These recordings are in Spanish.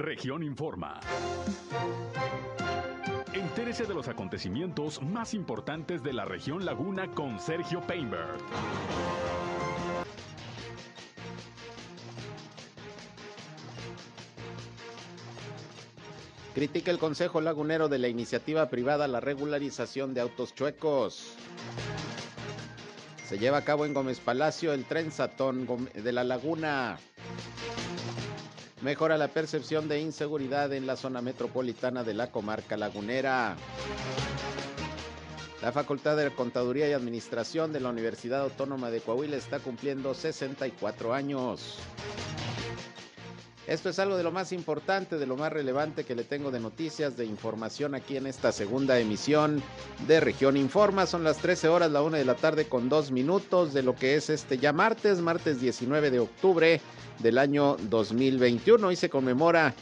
Región Informa. Entérese de los acontecimientos más importantes de la región Laguna con Sergio Painberg. Critica el Consejo Lagunero de la iniciativa privada la regularización de autos chuecos. Se lleva a cabo en Gómez Palacio el tren Satón de la Laguna. Mejora la percepción de inseguridad en la zona metropolitana de la comarca lagunera. La Facultad de Contaduría y Administración de la Universidad Autónoma de Coahuila está cumpliendo 64 años. Esto es algo de lo más importante, de lo más relevante que le tengo de noticias, de información aquí en esta segunda emisión de Región Informa. Son las 13 horas, la una de la tarde con dos minutos de lo que es este ya martes, martes 19 de octubre del año 2021. Hoy se conmemora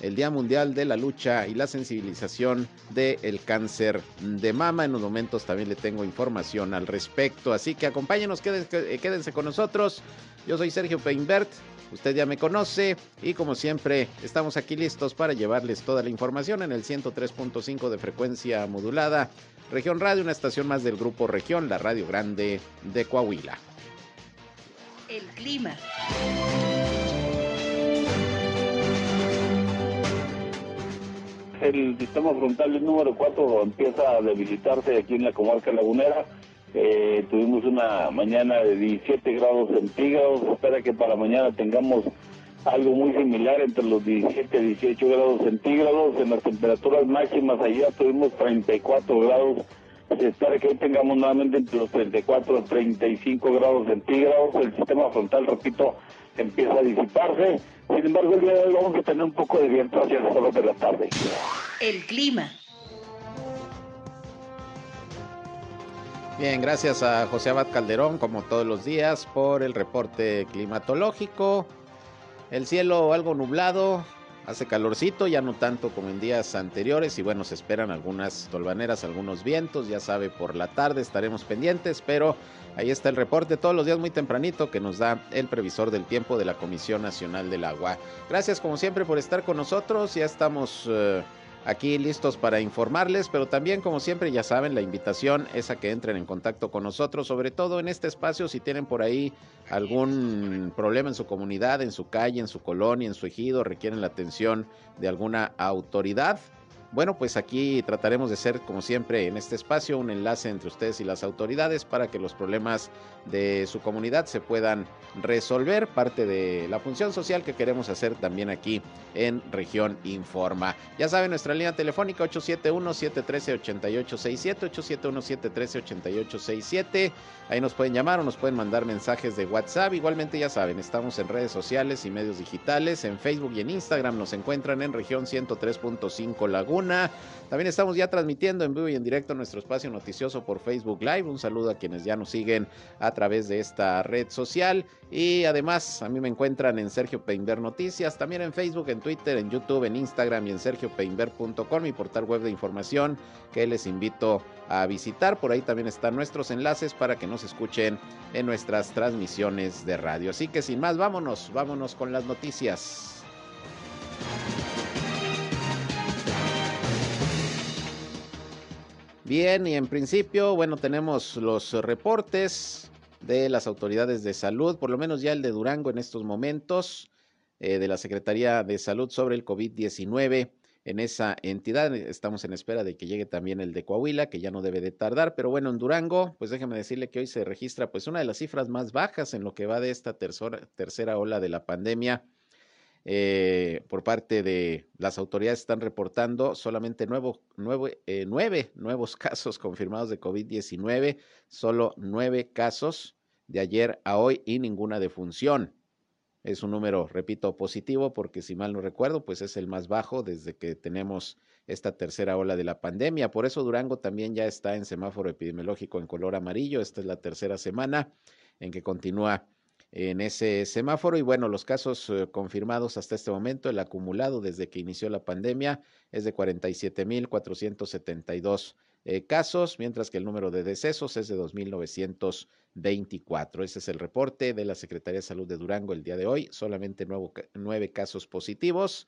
el Día Mundial de la Lucha y la Sensibilización del Cáncer de Mama. En unos momentos también le tengo información al respecto. Así que acompáñenos, quédense, quédense con nosotros. Yo soy Sergio Peinbert. Usted ya me conoce y como siempre estamos aquí listos para llevarles toda la información en el 103.5 de frecuencia modulada. Región Radio, una estación más del grupo Región, la Radio Grande de Coahuila. El clima. El sistema frontal número 4 empieza a debilitarse aquí en la comarca lagunera eh, tuvimos una mañana de 17 grados centígrados. Espera que para mañana tengamos algo muy similar entre los 17 y 18 grados centígrados. En las temperaturas máximas allá tuvimos 34 grados. Espera que hoy tengamos nuevamente entre los 34 y 35 grados centígrados. El sistema frontal, repito, empieza a disiparse. Sin embargo, el día de hoy vamos a tener un poco de viento hacia las horas de la tarde. El clima. Bien, gracias a José Abad Calderón, como todos los días, por el reporte climatológico. El cielo algo nublado, hace calorcito, ya no tanto como en días anteriores. Y bueno, se esperan algunas tolvaneras, algunos vientos. Ya sabe, por la tarde estaremos pendientes, pero ahí está el reporte todos los días muy tempranito que nos da el previsor del tiempo de la Comisión Nacional del Agua. Gracias, como siempre, por estar con nosotros. Ya estamos. Eh, aquí listos para informarles, pero también como siempre ya saben, la invitación es a que entren en contacto con nosotros, sobre todo en este espacio si tienen por ahí algún problema en su comunidad, en su calle, en su colonia, en su ejido, requieren la atención de alguna autoridad bueno, pues aquí trataremos de ser, como siempre, en este espacio un enlace entre ustedes y las autoridades para que los problemas de su comunidad se puedan resolver. Parte de la función social que queremos hacer también aquí en Región Informa. Ya saben, nuestra línea telefónica 871-713-8867, 871-713-8867. Ahí nos pueden llamar o nos pueden mandar mensajes de WhatsApp. Igualmente, ya saben, estamos en redes sociales y medios digitales. En Facebook y en Instagram nos encuentran en región 103.5 Laguna también estamos ya transmitiendo en vivo y en directo nuestro espacio noticioso por Facebook Live. Un saludo a quienes ya nos siguen a través de esta red social. Y además, a mí me encuentran en Sergio Peinber Noticias, también en Facebook, en Twitter, en YouTube, en Instagram y en sergiopeinber.com, mi portal web de información que les invito a visitar. Por ahí también están nuestros enlaces para que nos escuchen en nuestras transmisiones de radio. Así que sin más, vámonos, vámonos con las noticias. Bien, y en principio, bueno, tenemos los reportes de las autoridades de salud, por lo menos ya el de Durango en estos momentos, eh, de la Secretaría de Salud sobre el COVID-19 en esa entidad. Estamos en espera de que llegue también el de Coahuila, que ya no debe de tardar, pero bueno, en Durango, pues déjeme decirle que hoy se registra pues una de las cifras más bajas en lo que va de esta tercera, tercera ola de la pandemia eh, por parte de las autoridades están reportando solamente eh, nueve nuevos casos confirmados de COVID-19, solo nueve casos de ayer a hoy y ninguna defunción. Es un número, repito, positivo porque si mal no recuerdo, pues es el más bajo desde que tenemos esta tercera ola de la pandemia. Por eso Durango también ya está en semáforo epidemiológico en color amarillo. Esta es la tercera semana en que continúa en ese semáforo. Y bueno, los casos eh, confirmados hasta este momento, el acumulado desde que inició la pandemia es de 47.472 eh, casos, mientras que el número de decesos es de 2.924. Ese es el reporte de la Secretaría de Salud de Durango el día de hoy. Solamente nueve casos positivos.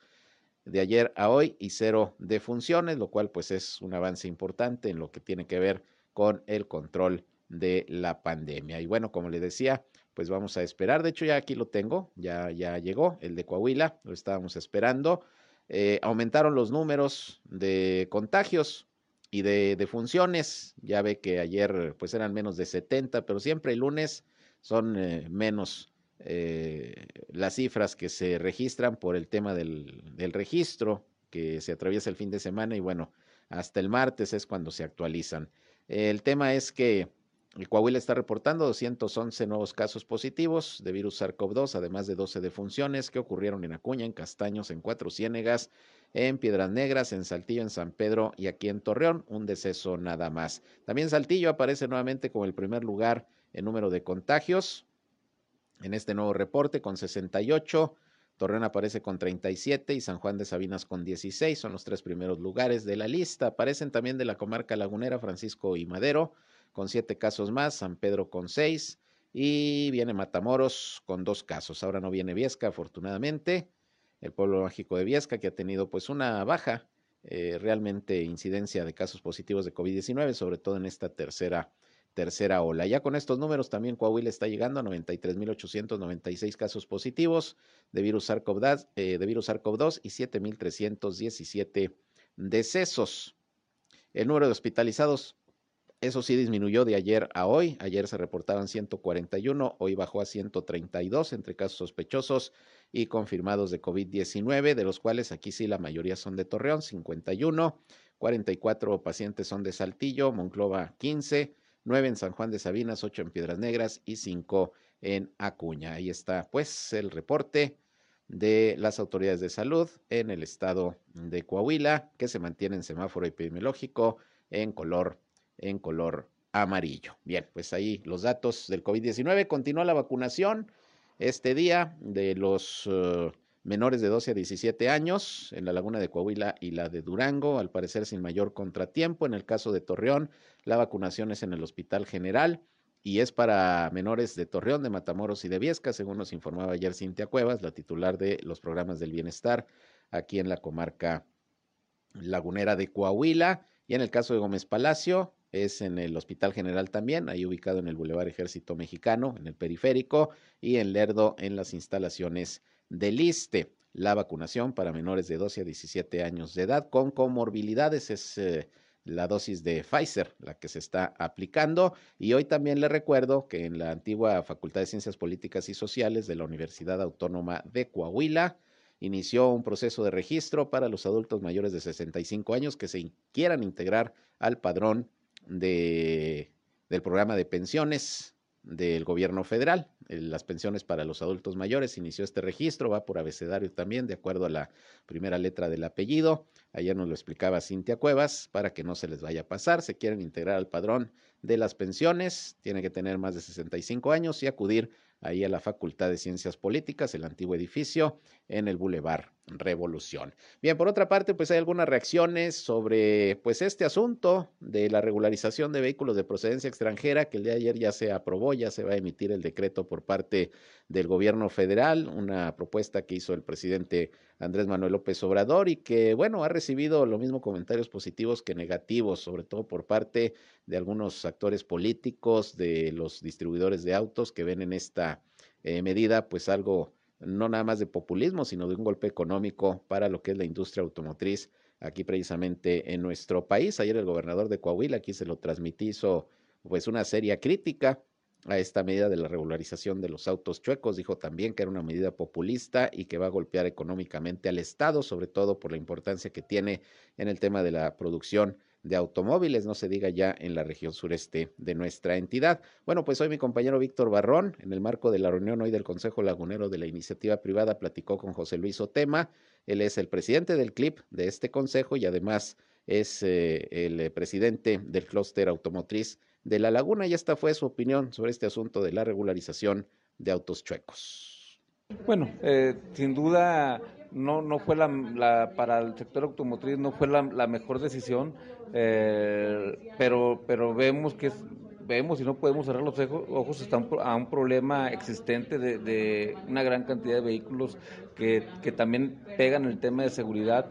de ayer a hoy y cero de funciones, lo cual pues es un avance importante en lo que tiene que ver con el control de la pandemia. Y bueno, como le decía, pues vamos a esperar. De hecho, ya aquí lo tengo, ya, ya llegó el de Coahuila, lo estábamos esperando. Eh, aumentaron los números de contagios y de, funciones. Ya ve que ayer pues eran menos de 70, pero siempre el lunes son eh, menos eh, las cifras que se registran por el tema del, registro que se atraviesa el fin de semana y bueno, hasta el martes es cuando se actualizan. El tema es que el Coahuila está reportando 211 nuevos casos positivos de virus SARS-CoV-2, además de 12 defunciones que ocurrieron en Acuña, en Castaños, en Cuatro Ciénegas, en Piedras Negras, en Saltillo, en San Pedro y aquí en Torreón, un deceso nada más. También Saltillo aparece nuevamente como el primer lugar en número de contagios, en este nuevo reporte con 68. Torreón aparece con 37 y San Juan de Sabinas con 16. Son los tres primeros lugares de la lista. Aparecen también de la comarca lagunera Francisco y Madero con siete casos más, San Pedro con seis y viene Matamoros con dos casos. Ahora no viene Viesca, afortunadamente. El pueblo mágico de Viesca que ha tenido pues una baja eh, realmente incidencia de casos positivos de COVID-19, sobre todo en esta tercera tercera ola. Ya con estos números también Coahuila está llegando a 93.896 casos positivos de virus SARS-CoV-2 eh, de virus SARS-CoV-2 y 7.317 decesos. El número de hospitalizados, eso sí disminuyó de ayer a hoy. Ayer se reportaban 141, hoy bajó a 132 entre casos sospechosos y confirmados de COVID-19, de los cuales aquí sí la mayoría son de Torreón, 51, 44 pacientes son de Saltillo, Monclova 15, nueve en San Juan de Sabinas, ocho en Piedras Negras y cinco en Acuña. Ahí está, pues, el reporte de las autoridades de salud en el estado de Coahuila, que se mantiene en semáforo epidemiológico en color, en color amarillo. Bien, pues ahí los datos del COVID-19. Continúa la vacunación este día de los uh, menores de 12 a 17 años en la laguna de Coahuila y la de Durango, al parecer sin mayor contratiempo. En el caso de Torreón, la vacunación es en el Hospital General y es para menores de Torreón, de Matamoros y de Viesca, según nos informaba ayer Cintia Cuevas, la titular de los programas del bienestar aquí en la comarca lagunera de Coahuila. Y en el caso de Gómez Palacio, es en el Hospital General también, ahí ubicado en el Boulevard Ejército Mexicano, en el periférico, y en Lerdo, en las instalaciones del ISTE. La vacunación para menores de 12 a 17 años de edad con comorbilidades es eh, la dosis de Pfizer la que se está aplicando. Y hoy también le recuerdo que en la antigua Facultad de Ciencias Políticas y Sociales de la Universidad Autónoma de Coahuila, inició un proceso de registro para los adultos mayores de 65 años que se quieran integrar al padrón de, del programa de pensiones del gobierno federal. Las pensiones para los adultos mayores inició este registro, va por abecedario también, de acuerdo a la primera letra del apellido. Ayer nos lo explicaba Cintia Cuevas, para que no se les vaya a pasar. Se quieren integrar al padrón de las pensiones, tiene que tener más de 65 años y acudir ahí a la Facultad de Ciencias Políticas, el antiguo edificio, en el Boulevard Revolución. Bien, por otra parte, pues hay algunas reacciones sobre pues este asunto de la regularización de vehículos de procedencia extranjera que el día de ayer ya se aprobó, ya se va a emitir el decreto por parte del gobierno federal, una propuesta que hizo el presidente Andrés Manuel López Obrador y que, bueno, ha recibido lo mismo comentarios positivos que negativos, sobre todo por parte de algunos actores políticos, de los distribuidores de autos que ven en esta eh, medida pues algo no nada más de populismo, sino de un golpe económico para lo que es la industria automotriz aquí precisamente en nuestro país. Ayer el gobernador de Coahuila, aquí se lo transmití, hizo pues una seria crítica a esta medida de la regularización de los autos chuecos. Dijo también que era una medida populista y que va a golpear económicamente al Estado, sobre todo por la importancia que tiene en el tema de la producción de automóviles, no se diga ya en la región sureste de nuestra entidad. Bueno, pues hoy mi compañero Víctor Barrón, en el marco de la reunión hoy del Consejo Lagunero de la Iniciativa Privada, platicó con José Luis Otema. Él es el presidente del CLIP de este consejo y además es eh, el presidente del clúster automotriz de La Laguna y esta fue su opinión sobre este asunto de la regularización de autos chuecos. Bueno, eh, sin duda no, no fue la, para el sector automotriz no fue la, mejor decisión, eh, pero, pero vemos que es vemos y no podemos cerrar los ojos está a un problema existente de, una gran cantidad de vehículos que, también pegan el tema de seguridad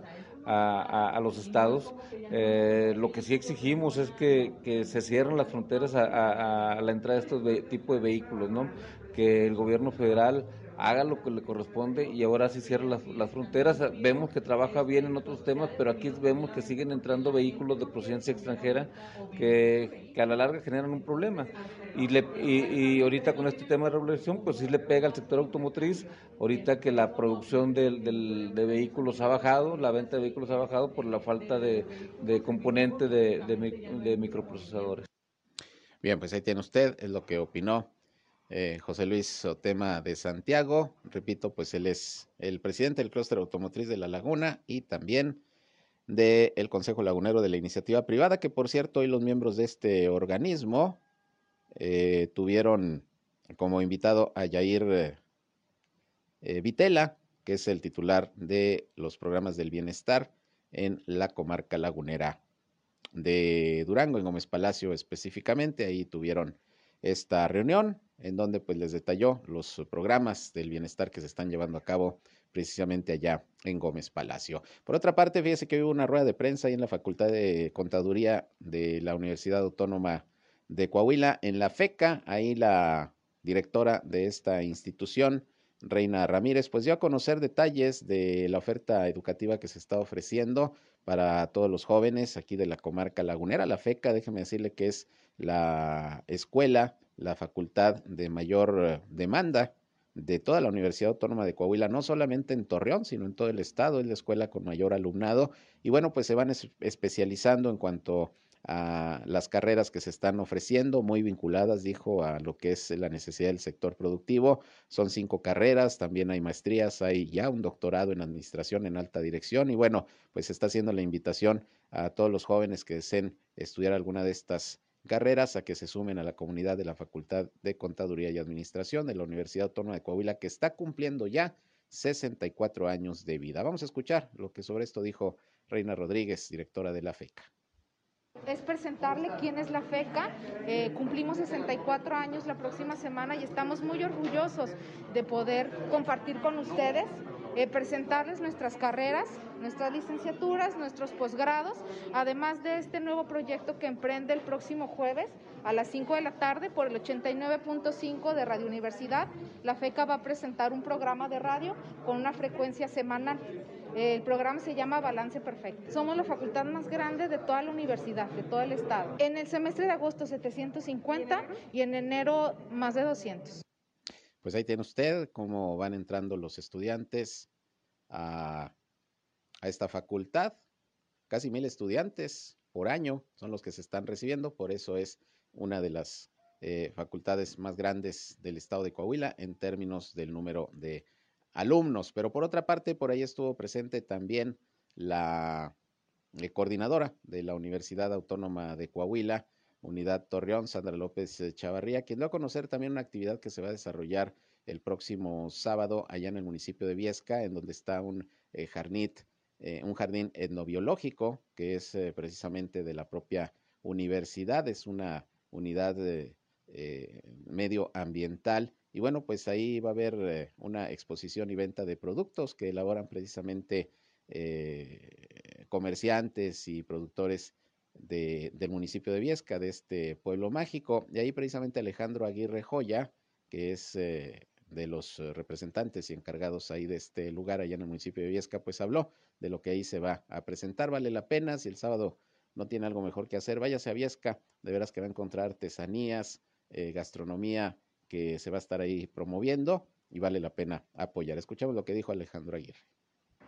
a, los estados. Eh, lo que sí exigimos es que, se cierren las fronteras a, la entrada de estos tipos de vehículos, ¿no? que el gobierno federal haga lo que le corresponde y ahora sí cierra las, fronteras. Vemos que trabaja bien en otros temas, pero aquí vemos que siguen entrando vehículos de procedencia extranjera que, a la larga generan un problema. Y, le, y, ahorita con este tema de regulación, pues sí le pega al sector automotriz, ahorita que la producción de, vehículos ha bajado, la venta de vehículos ha bajado por la falta de, de componente de, de microprocesadores. Bien, pues ahí tiene usted, es lo que opinó eh, José Luis Otema de Santiago. Repito, pues él es el presidente del clúster automotriz de La Laguna y también del Consejo Lagunero de la Iniciativa Privada, que por cierto hoy los miembros de este organismo eh, tuvieron como invitado a Yair eh, Vitela, que es el titular de los programas del bienestar en la comarca lagunera de Durango, en Gómez Palacio específicamente. Ahí tuvieron esta reunión en donde pues les detalló los programas del bienestar que se están llevando a cabo precisamente allá en Gómez Palacio. Por otra parte, fíjese que hubo una rueda de prensa ahí en la Facultad de Contaduría de la Universidad Autónoma de Coahuila, en la FECA, ahí la directora de esta institución, Reina Ramírez, pues dio a conocer detalles de la oferta educativa que se está ofreciendo para todos los jóvenes aquí de la comarca lagunera. La FECA, déjeme decirle que es la escuela la facultad de mayor demanda de toda la Universidad Autónoma de Coahuila, no solamente en Torreón, sino en todo el estado, es la escuela con mayor alumnado y bueno, pues se van especializando en cuanto a las carreras que se están ofreciendo, muy vinculadas, dijo, a lo que es la necesidad del sector productivo. Son cinco carreras, también hay maestrías, hay ya un doctorado en administración en alta dirección y bueno, pues está haciendo la invitación a todos los jóvenes que deseen estudiar alguna de estas carreras a que se sumen a la comunidad de la Facultad de Contaduría y Administración de la Universidad Autónoma de Coahuila, que está cumpliendo ya 64 años de vida. Vamos a escuchar lo que sobre esto dijo Reina Rodríguez, directora de la FECA. Es presentarle quién es la FECA. Eh, cumplimos 64 años la próxima semana y estamos muy orgullosos de poder compartir con ustedes eh, presentarles nuestras carreras, nuestras licenciaturas, nuestros posgrados, además de este nuevo proyecto que emprende el próximo jueves a las 5 de la tarde por el 89.5 de Radio Universidad. La FECA va a presentar un programa de radio con una frecuencia semanal. El programa se llama Balance Perfecto. Somos la facultad más grande de toda la universidad, de todo el estado. En el semestre de agosto 750 y en enero más de 200. Pues ahí tiene usted cómo van entrando los estudiantes a, esta facultad. Casi mil estudiantes por año son los que se están recibiendo, por eso es una de las eh, facultades más grandes del estado de Coahuila en términos del número de alumnos. Pero por otra parte, por ahí estuvo presente también la eh, coordinadora de la Universidad Autónoma de Coahuila, Unidad Torreón, Sandra López eh, Chavarría, quien dio a conocer también una actividad que se va a desarrollar el próximo sábado allá en el municipio de Viesca, en donde está un jardín, eh, un jardín etnobiológico que es precisamente de la propia universidad, es una unidad medioambiental y bueno, pues ahí va a haber una exposición y venta de productos que elaboran precisamente comerciantes y productores del municipio de Viesca, de este pueblo mágico. Y ahí precisamente Alejandro Aguirre Joya, que es eh, de los representantes y encargados ahí de este lugar allá en el municipio de Viesca, pues habló de lo que ahí se va a presentar. Vale la pena, si el sábado no tiene algo mejor que hacer, váyase a Viesca, de veras que va a encontrar artesanías, eh, gastronomía que se va a estar ahí promoviendo y vale la pena apoyar. Escuchamos lo que dijo Alejandro Aguirre.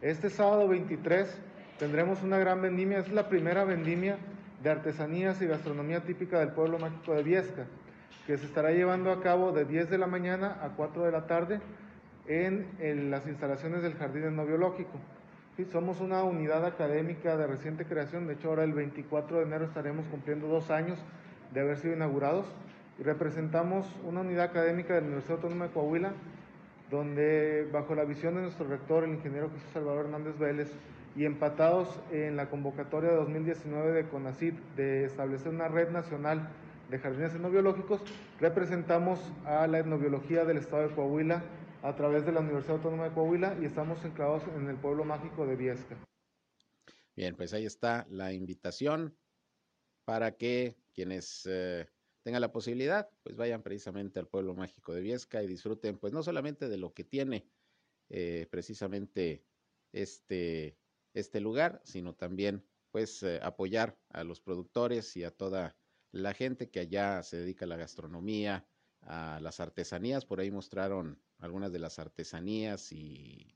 Este sábado 23 tendremos una gran vendimia, es la primera vendimia de artesanías y gastronomía típica del pueblo mágico de Viesca, que se estará llevando a cabo de 10 de la mañana a 4 de la tarde en, las instalaciones del Jardín Etnobiológico. Sí, somos una unidad académica de reciente creación, de hecho ahora el 24 de enero estaremos cumpliendo dos años de haber sido inaugurados. Y representamos una unidad académica de la Universidad Autónoma de Coahuila, donde bajo la visión de nuestro rector, el ingeniero José Salvador Hernández Vélez, y empatados en la convocatoria de 2019 de CONACID de establecer una red nacional de jardines etnobiológicos, representamos a la etnobiología del estado de Coahuila a través de la Universidad Autónoma de Coahuila y estamos enclavados en el pueblo mágico de Viesca. Bien, pues ahí está la invitación para que quienes eh, tengan la posibilidad, pues vayan precisamente al pueblo mágico de Viesca y disfruten, pues no solamente de lo que tiene eh, precisamente este, este lugar, sino también pues eh, apoyar a los productores y a toda la gente que allá se dedica a la gastronomía, a las artesanías. Por ahí mostraron algunas de las artesanías y,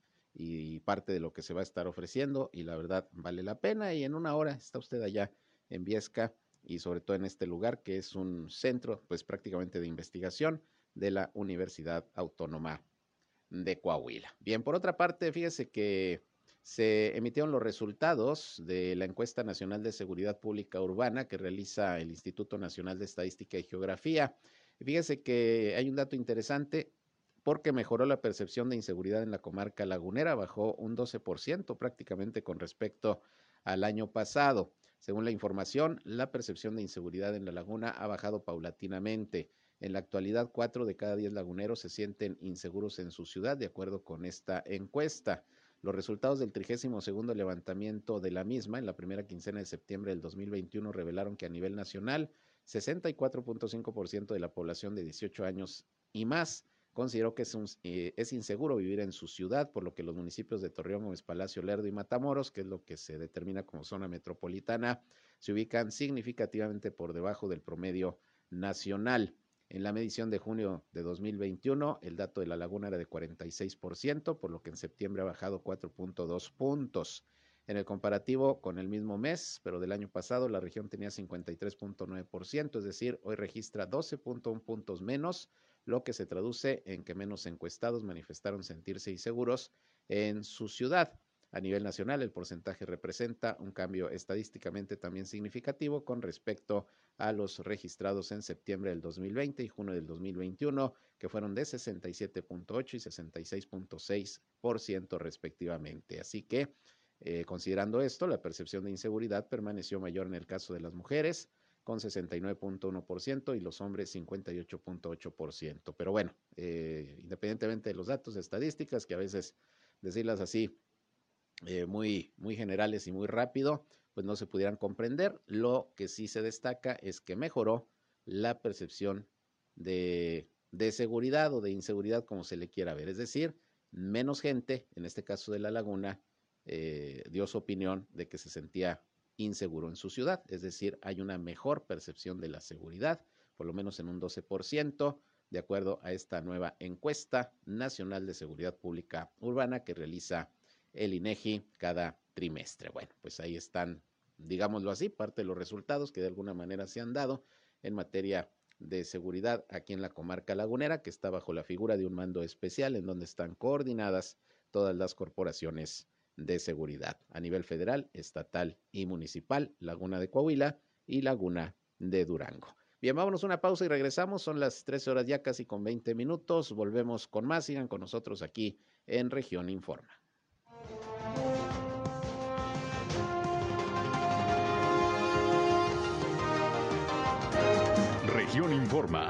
parte de lo que se va a estar ofreciendo y la verdad vale la pena y en una hora está usted allá en Viesca y sobre todo en este lugar que es un centro pues prácticamente de investigación de la Universidad Autónoma de Coahuila. Bien, por otra parte, fíjese que se emitieron los resultados de la encuesta nacional de seguridad pública urbana que realiza el Instituto Nacional de Estadística y Geografía. Fíjese que hay un dato interesante porque mejoró la percepción de inseguridad en la comarca lagunera, bajó un 12% prácticamente con respecto al año pasado. Según la información, la percepción de inseguridad en la laguna ha bajado paulatinamente. En la actualidad, cuatro de cada diez laguneros se sienten inseguros en su ciudad, de acuerdo con esta encuesta. Los resultados del 32 levantamiento de la misma en la primera quincena de septiembre del 2021 revelaron que a nivel nacional, 64.5% de la población de 18 años y más consideró que es, eh, es, inseguro vivir en su ciudad, por lo que los municipios de Torreón, Gómez Palacio, Lerdo y Matamoros, que es lo que se determina como zona metropolitana, se ubican significativamente por debajo del promedio nacional. En la medición de junio de 2021, el dato de la laguna era de 46%, por lo que en septiembre ha bajado 4.2 puntos. En el comparativo con el mismo mes, pero del año pasado, la región tenía 53.9%, es decir, hoy registra 12.1 puntos menos, lo que se traduce en que menos encuestados manifestaron sentirse inseguros en su ciudad. A nivel nacional, el porcentaje representa un cambio estadísticamente también significativo con respecto a los registrados en septiembre del 2020 y junio del 2021, que fueron de 67.8 y 66.6% respectivamente. Así que, eh, considerando esto, la percepción de inseguridad permaneció mayor en el caso de las mujeres, con 69.1% y los hombres 58.8%. Pero bueno, eh, independientemente de los datos, estadísticas, que a veces decirlas así eh, muy, muy generales y muy rápido, pues no se pudieran comprender. Lo que sí se destaca es que mejoró la percepción de, de seguridad o de inseguridad, como se le quiera ver. Es decir, menos gente, en este caso de la laguna, eh, dio su opinión de que se sentía inseguro en su ciudad. Es decir, hay una mejor percepción de la seguridad, por lo menos en un 12%, de acuerdo a esta nueva encuesta nacional de seguridad pública urbana que realiza el INEGI cada trimestre. Bueno, pues ahí están, digámoslo así, parte de los resultados que de alguna manera se han dado en materia de seguridad aquí en la comarca lagunera, que está bajo la figura de un mando especial en donde están coordinadas todas las corporaciones de seguridad a nivel federal, estatal y municipal, Laguna de Coahuila y Laguna de Durango. Bien, vámonos una pausa y regresamos. Son las 13 horas ya casi con 20 minutos. Volvemos con más. Sigan con nosotros aquí en Región Informa. Región Informa.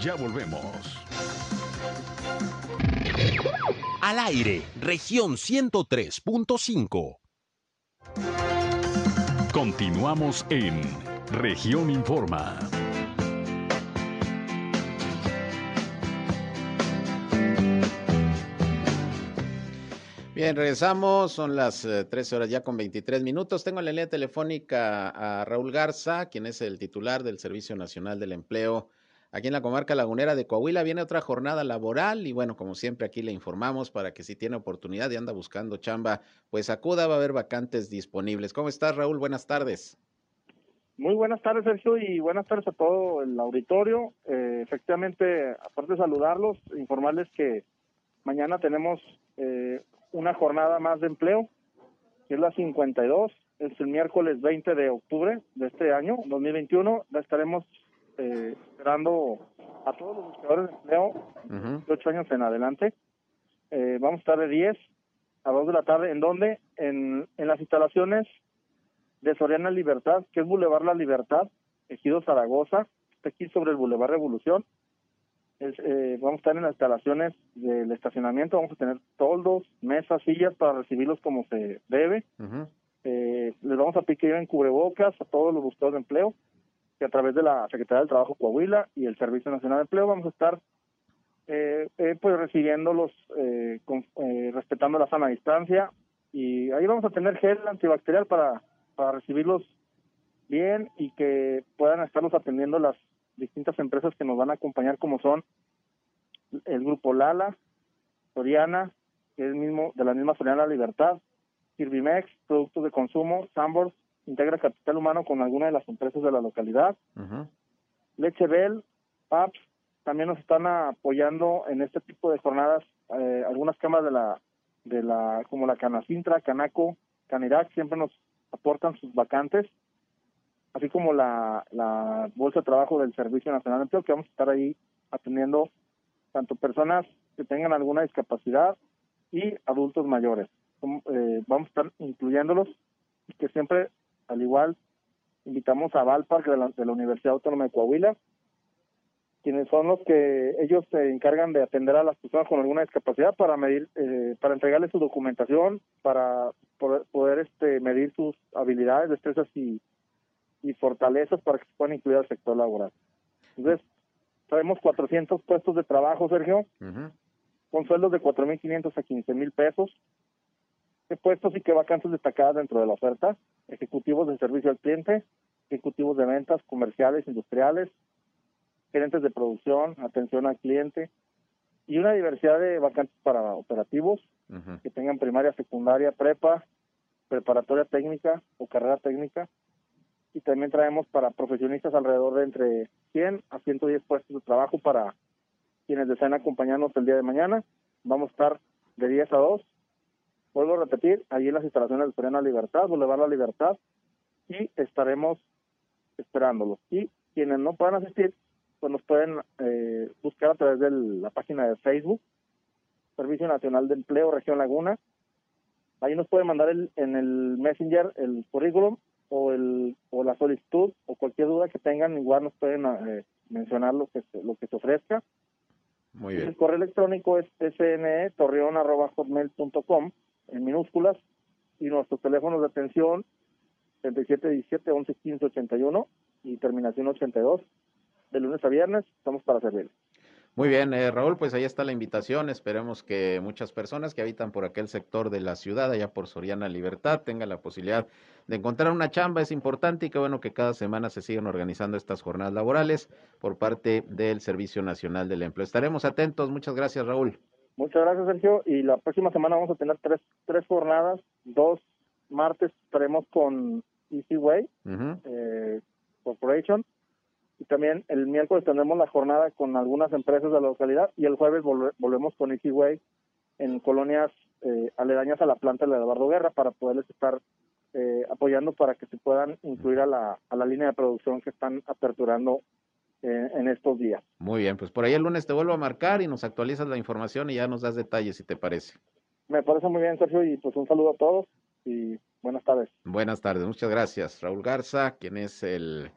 Ya volvemos. Al aire, región 103.5. Continuamos en región Informa. Bien, regresamos, son las 13 eh, horas ya con 23 minutos. Tengo en la línea telefónica a Raúl Garza, quien es el titular del Servicio Nacional del Empleo aquí en la comarca lagunera de Coahuila. Viene otra jornada laboral y bueno, como siempre aquí le informamos para que si tiene oportunidad y anda buscando chamba, pues acuda, va a haber vacantes disponibles. ¿Cómo estás, Raúl? Buenas tardes. Muy buenas tardes, Sergio, y buenas tardes a todo el auditorio. Eh, efectivamente, aparte de saludarlos, informarles que mañana tenemos eh, una jornada más de empleo, que es la 52, es el miércoles 20 de octubre de este año, 2021. La estaremos eh, esperando a todos los buscadores de empleo, de 8 años en adelante. Eh, vamos a estar de 10 a 2 de la tarde. ¿En dónde? En, en las instalaciones de Soriana Libertad, que es Boulevard La Libertad, Ejido Zaragoza, está aquí sobre el Boulevard Revolución. Eh, vamos a estar en las instalaciones del estacionamiento, vamos a tener toldos, mesas, sillas para recibirlos como se debe. Eh, les vamos a pedir en cubrebocas a todos los buscadores de empleo, que a través de la Secretaría del Trabajo Coahuila y el Servicio Nacional de Empleo vamos a estar eh, pues recibiéndolos con, respetando la sana distancia. Y ahí vamos a tener gel antibacterial para, para recibirlos bien y que puedan estarlos atendiendo las distintas empresas que nos van a acompañar como son el grupo Lala, Soriana, que es mismo de la misma Soriana Libertad, Kirbymex, Productos de Consumo, Sambors, Integra Capital Humano con alguna de las empresas de la localidad, Leche Bell, PAPS, también nos están apoyando en este tipo de jornadas eh, algunas cámaras de la de la como la Canacintra, Canaco, Canirac siempre nos aportan sus vacantes así como la, la Bolsa de Trabajo del Servicio Nacional de Empleo, que vamos a estar ahí atendiendo tanto personas que tengan alguna discapacidad y adultos mayores. Eh, vamos a estar incluyéndolos y que siempre, al igual, invitamos a Valpark de la, de la Universidad Autónoma de Coahuila, quienes son los que ellos se encargan de atender a las personas con alguna discapacidad para medir, eh, para entregarles su documentación, para poder, poder este, medir sus habilidades, destrezas y y fortalezas para que se puedan incluir al sector laboral. Entonces, traemos 400 puestos de trabajo, Sergio, con sueldos de 4.500 a 15.000 pesos. ¿Qué puestos y qué vacantes destacadas dentro de la oferta? Ejecutivos de servicio al cliente, ejecutivos de ventas comerciales, industriales, gerentes de producción, atención al cliente y una diversidad de vacantes para operativos que tengan primaria, secundaria, prepa, preparatoria técnica o carrera técnica y también traemos para profesionistas alrededor de entre 100 a 110 puestos de trabajo para quienes deseen acompañarnos el día de mañana. Vamos a estar de 10 a 2. Vuelvo a repetir, allí en las instalaciones de Soriana Libertad, Boulevard La Libertad, y estaremos esperándolos. Y quienes no puedan asistir, pues nos pueden eh, buscar a través de la página de Facebook, Servicio Nacional de Empleo Región Laguna. Ahí nos pueden mandar el, en el Messenger el currículum o, el, o la solicitud o cualquier duda que tengan, igual nos pueden eh, mencionar lo que, se, lo que se ofrezca. Muy bien. El correo electrónico es snetorreon.com en minúsculas y nuestros teléfonos de atención 3717 1115 81 y terminación 82 de lunes a viernes estamos para servir. Muy bien, eh, Raúl, pues ahí está la invitación. Esperemos que muchas personas que habitan por aquel sector de la ciudad, allá por Soriana Libertad, tengan la posibilidad de encontrar una chamba. Es importante y qué bueno que cada semana se sigan organizando estas jornadas laborales por parte del Servicio Nacional del Empleo. Estaremos atentos. Muchas gracias, Raúl. Muchas gracias, Sergio. Y la próxima semana vamos a tener tres, tres jornadas. Dos martes estaremos con Easy Way eh, Corporation y también el miércoles tendremos la jornada con algunas empresas de la localidad y el jueves volvemos con Easyway en colonias eh, aledañas a la planta de Eduardo Guerra para poderles estar eh, apoyando para que se puedan incluir a la, a la línea de producción que están aperturando eh, en estos días. Muy bien, pues por ahí el lunes te vuelvo a marcar y nos actualizas la información y ya nos das detalles si te parece. Me parece muy bien, Sergio, y pues un saludo a todos y buenas tardes. Buenas tardes, muchas gracias. Raúl Garza, quien es el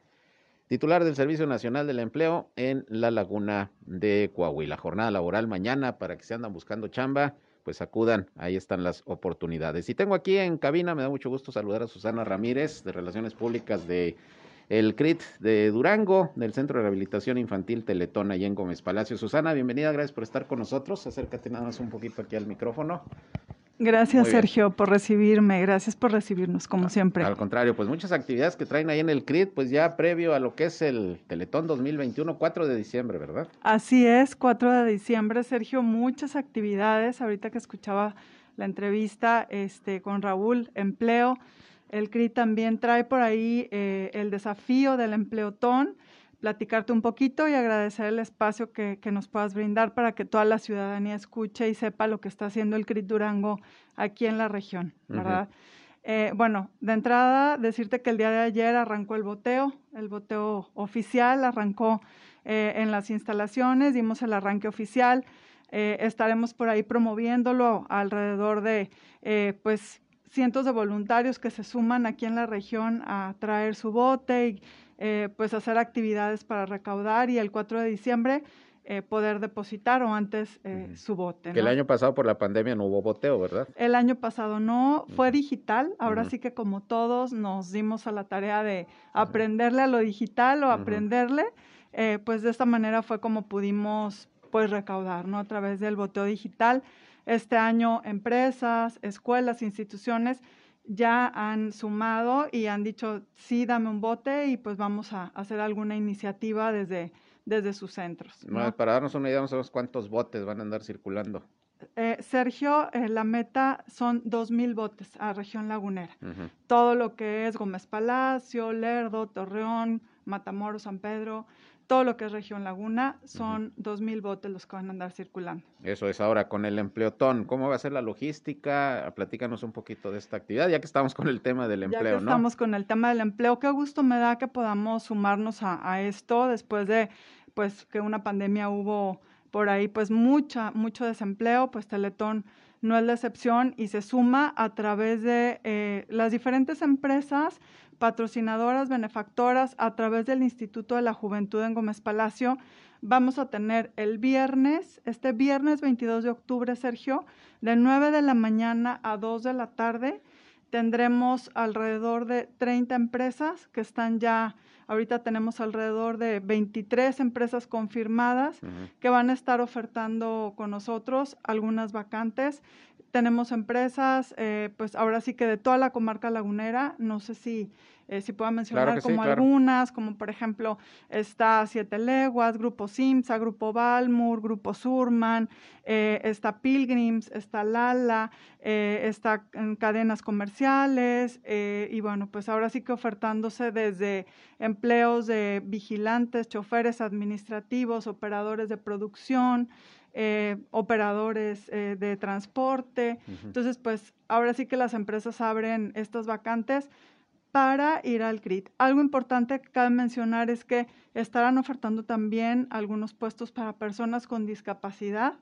titular del Servicio Nacional del Empleo en la Laguna de Coahuila. Jornada laboral mañana para que se andan buscando chamba, pues acudan, ahí están las oportunidades. Y tengo aquí en cabina, me da mucho gusto saludar a Susana Ramírez de Relaciones Públicas de el CRIT de Durango, del Centro de Rehabilitación Infantil Teletón, y en Gómez Palacio. Susana, bienvenida, gracias por estar con nosotros. Acércate nada más un poquito aquí al micrófono. Gracias, Sergio, por recibirme. Gracias por recibirnos, como siempre. Al contrario, pues muchas actividades que traen ahí en el CRIT, pues ya previo a lo que es el Teletón 2021, 4 de diciembre, ¿verdad? Así es, 4 de diciembre, Sergio, muchas actividades. Ahorita que escuchaba la entrevista este, con Raúl, empleo. El CRIT también trae por ahí eh, el desafío del empleotón platicarte un poquito y agradecer el espacio que, nos puedas brindar para que toda la ciudadanía escuche y sepa lo que está haciendo el CRIT Durango aquí en la región, ¿verdad? Eh, bueno, de entrada, decirte que el día de ayer arrancó el boteo, el boteo oficial arrancó eh, en las instalaciones, dimos el arranque oficial, eh, estaremos por ahí promoviéndolo alrededor de, pues, cientos de voluntarios que se suman aquí en la región a traer su bote y eh, pues hacer actividades para recaudar y el 4 de diciembre eh, poder depositar o antes eh, su bote. Que el año pasado por la pandemia no hubo boteo, ¿verdad? El año pasado no, fue digital, ahora sí que como todos nos dimos a la tarea de aprenderle a lo digital o aprenderle, pues de esta manera fue como pudimos pues recaudar, ¿no? A través del boteo digital. Este año empresas, escuelas, instituciones ya han sumado y han dicho, sí, dame un bote y pues vamos a hacer alguna iniciativa desde, desde sus centros. Para darnos una idea, no sabemos cuántos botes van a andar circulando. Eh, Sergio, eh, la meta son dos mil botes a región lagunera. Todo lo que es Gómez Palacio, Lerdo, Torreón, Matamoros, San Pedro, todo lo que es región Laguna, son dos mil botes los que van a andar circulando. Eso es ahora con el empleotón. ¿Cómo va a ser la logística? Platícanos un poquito de esta actividad, ya que estamos con el tema del empleo, ya que Estamos con el tema del empleo. Qué gusto me da que podamos sumarnos a, esto después de pues que una pandemia hubo por ahí pues mucha, mucho desempleo, pues Teletón no es la excepción y se suma a través de eh, las diferentes empresas patrocinadoras, benefactoras, a través del Instituto de la Juventud en Gómez Palacio. Vamos a tener el viernes, este viernes 22 de octubre, Sergio, de 9 de la mañana a 2 de la tarde. Tendremos alrededor de 30 empresas que están ya, ahorita tenemos alrededor de 23 empresas confirmadas que van a estar ofertando con nosotros algunas vacantes tenemos empresas, eh, pues ahora sí que de toda la comarca lagunera, no sé si, eh, si puedo mencionar como algunas, como por ejemplo está Siete Leguas, Grupo Simsa, Grupo Balmur, Grupo Surman, eh, está Pilgrims, está Lala, está en cadenas comerciales y bueno, pues ahora sí que ofertándose desde empleos de vigilantes, choferes administrativos, operadores de producción, eh, operadores eh, de transporte. Entonces, pues ahora sí que las empresas abren estas vacantes para ir al CRIT. Algo importante que cabe mencionar es que estarán ofertando también algunos puestos para personas con discapacidad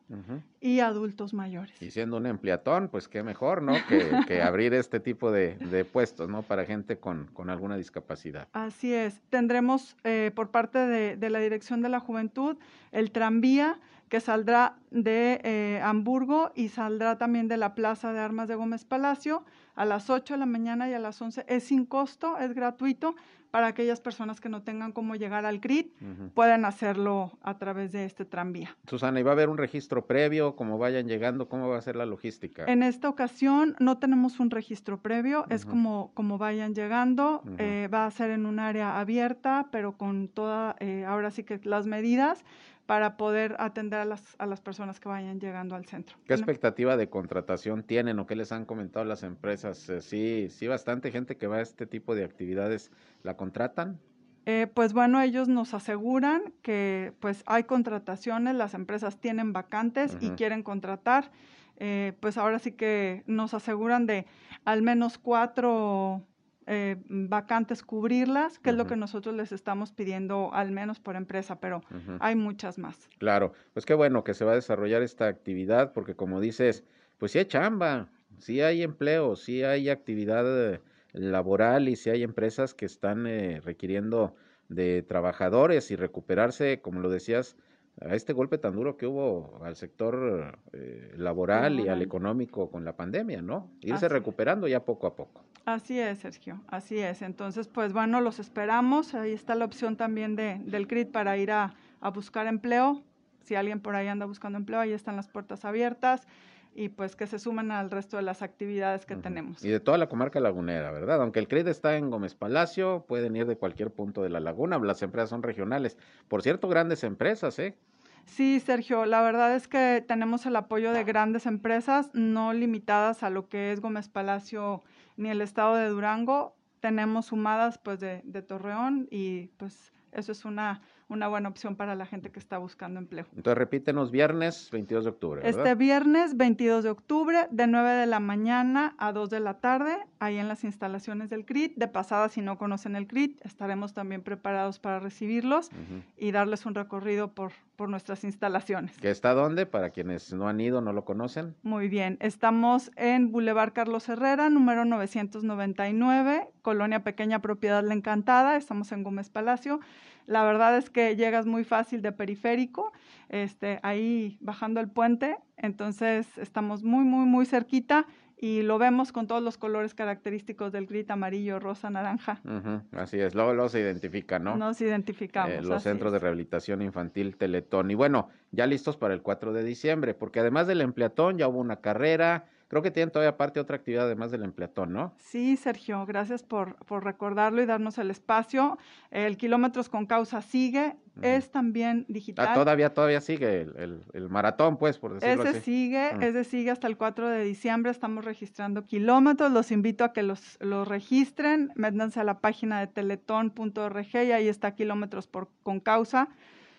y adultos mayores. Y siendo un empleatón, pues qué mejor, ¿no? Que, abrir este tipo de, puestos, ¿no? Para gente con, con, alguna discapacidad. Así es. Tendremos eh, por parte de, de la Dirección de la Juventud el tranvía que saldrá de eh, Hamburgo y saldrá también de la Plaza de Armas de Gómez Palacio a las 8 de la mañana y a las 11. Es sin costo, es gratuito para aquellas personas que no tengan cómo llegar al CRIT, pueden hacerlo a través de este tranvía. Susana, ¿y va a haber un registro previo? ¿Cómo vayan llegando? ¿Cómo va a ser la logística? En esta ocasión no tenemos un registro previo, es como, como vayan llegando. Eh, va a ser en un área abierta, pero con toda, eh, ahora sí que las medidas para poder atender a las, a las personas que vayan llegando al centro. ¿Qué expectativa de contratación tienen o qué les han comentado las empresas? Eh, sí, sí, bastante gente que va a este tipo de actividades, ¿la contratan? Eh, pues bueno, ellos nos aseguran que pues hay contrataciones, las empresas tienen vacantes y quieren contratar. Eh, pues ahora sí que nos aseguran de al menos cuatro eh, vacantes cubrirlas, que es lo que nosotros les estamos pidiendo al menos por empresa, pero hay muchas más. Claro, pues qué bueno que se va a desarrollar esta actividad, porque como dices, pues sí hay chamba, sí hay empleo, sí hay actividad eh, laboral y sí hay empresas que están eh, requiriendo de trabajadores y recuperarse, como lo decías, a este golpe tan duro que hubo al sector eh, laboral y al económico con la pandemia, ¿no? Irse recuperando ya poco a poco. Así es, Sergio, así es. Entonces, pues bueno, los esperamos. Ahí está la opción también de, del CRIT para ir a, a buscar empleo. Si alguien por ahí anda buscando empleo, ahí están las puertas abiertas y pues que se sumen al resto de las actividades que tenemos. Y de toda la comarca lagunera, ¿verdad? Aunque el CRIT está en Gómez Palacio, pueden ir de cualquier punto de la laguna, las empresas son regionales. Por cierto, grandes empresas, ¿eh? Sí, Sergio, la verdad es que tenemos el apoyo de grandes empresas, no limitadas a lo que es Gómez Palacio ni el estado de Durango. Tenemos sumadas pues de, de Torreón y pues eso es una una buena opción para la gente que está buscando empleo. Entonces repítenos viernes 22 de octubre. ¿verdad? Este viernes 22 de octubre, de 9 de la mañana a 2 de la tarde, ahí en las instalaciones del CRIT. De pasada, si no conocen el CRIT, estaremos también preparados para recibirlos y darles un recorrido por, por nuestras instalaciones. ¿Que está dónde? Para quienes no han ido, no lo conocen. Muy bien, estamos en Boulevard Carlos Herrera, número 999, Colonia Pequeña Propiedad La Encantada, estamos en Gómez Palacio. La verdad es que llegas muy fácil de periférico, este, ahí bajando el puente, entonces estamos muy, muy, muy cerquita y lo vemos con todos los colores característicos del grit amarillo, rosa, naranja. Ujú, Así es, luego, luego se identifica, ¿no? Nos identificamos. Eh, los centros de rehabilitación infantil Teletón. Y bueno, ya listos para el 4 de diciembre, porque además del empleatón ya hubo una carrera, creo que tienen todavía aparte otra actividad además del empleatón, ¿no? Sí, Sergio, gracias por, por recordarlo y darnos el espacio. El Kilómetros con Causa sigue, es también digital. Ah, todavía, todavía sigue el, el- el maratón, pues, por decirlo Ese así. sigue, ese sigue hasta el 4 de diciembre. Estamos registrando kilómetros. Los invito a que los, los registren. Métanse a la página de teletón.org y ahí está kilómetros por, con causa.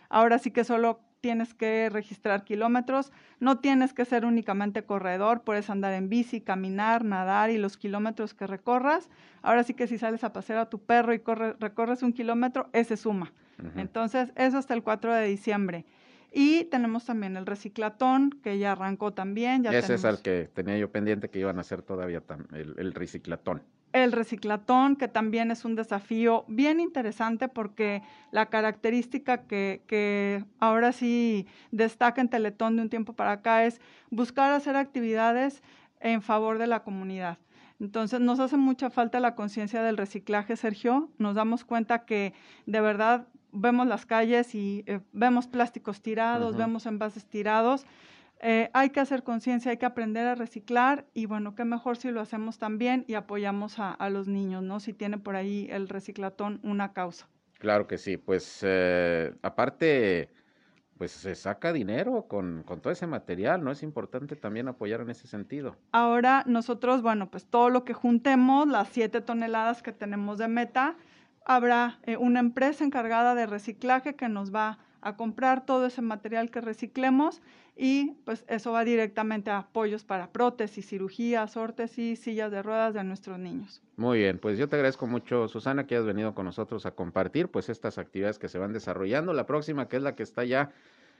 Ahora sí que solo tienes que registrar kilómetros. No tienes que ser únicamente corredor. Puedes andar en bici, caminar, nadar y los kilómetros que recorras. Ahora sí que si sales a pasear a tu perro y corre- recorres un kilómetro, ese suma. Entonces, eso hasta el 4 de diciembre. Y tenemos también el reciclatón, que ya arrancó también. Ya Ese es el que tenía yo pendiente que iban a hacer todavía el reciclatón. El reciclatón, que también es un desafío bien interesante porque la característica que, que ahora sí destaca en Teletón de un tiempo para acá es buscar hacer actividades en favor de la comunidad. Entonces nos hace mucha falta la conciencia del reciclaje, Sergio. Nos damos cuenta que de verdad vemos las calles y eh, vemos plásticos tirados, vemos envases tirados. Eh, hay que hacer conciencia, hay que aprender a reciclar y bueno, qué mejor si lo hacemos también y apoyamos a, a los niños, ¿no? Si tiene por ahí el reciclatón una causa. Claro que sí, pues eh, aparte, pues se saca dinero con, con todo ese material, ¿no? Es importante también apoyar en ese sentido. Ahora nosotros, bueno, pues todo lo que juntemos, las siete toneladas que tenemos de meta, habrá eh, una empresa encargada de reciclaje que nos va a comprar todo ese material que reciclemos y pues eso va directamente a apoyos para prótesis, cirugías, órtesis, sillas de ruedas de nuestros niños. Muy bien, pues yo te agradezco mucho, Susana, que hayas venido con nosotros a compartir pues estas actividades que se van desarrollando. La próxima, que es la que está ya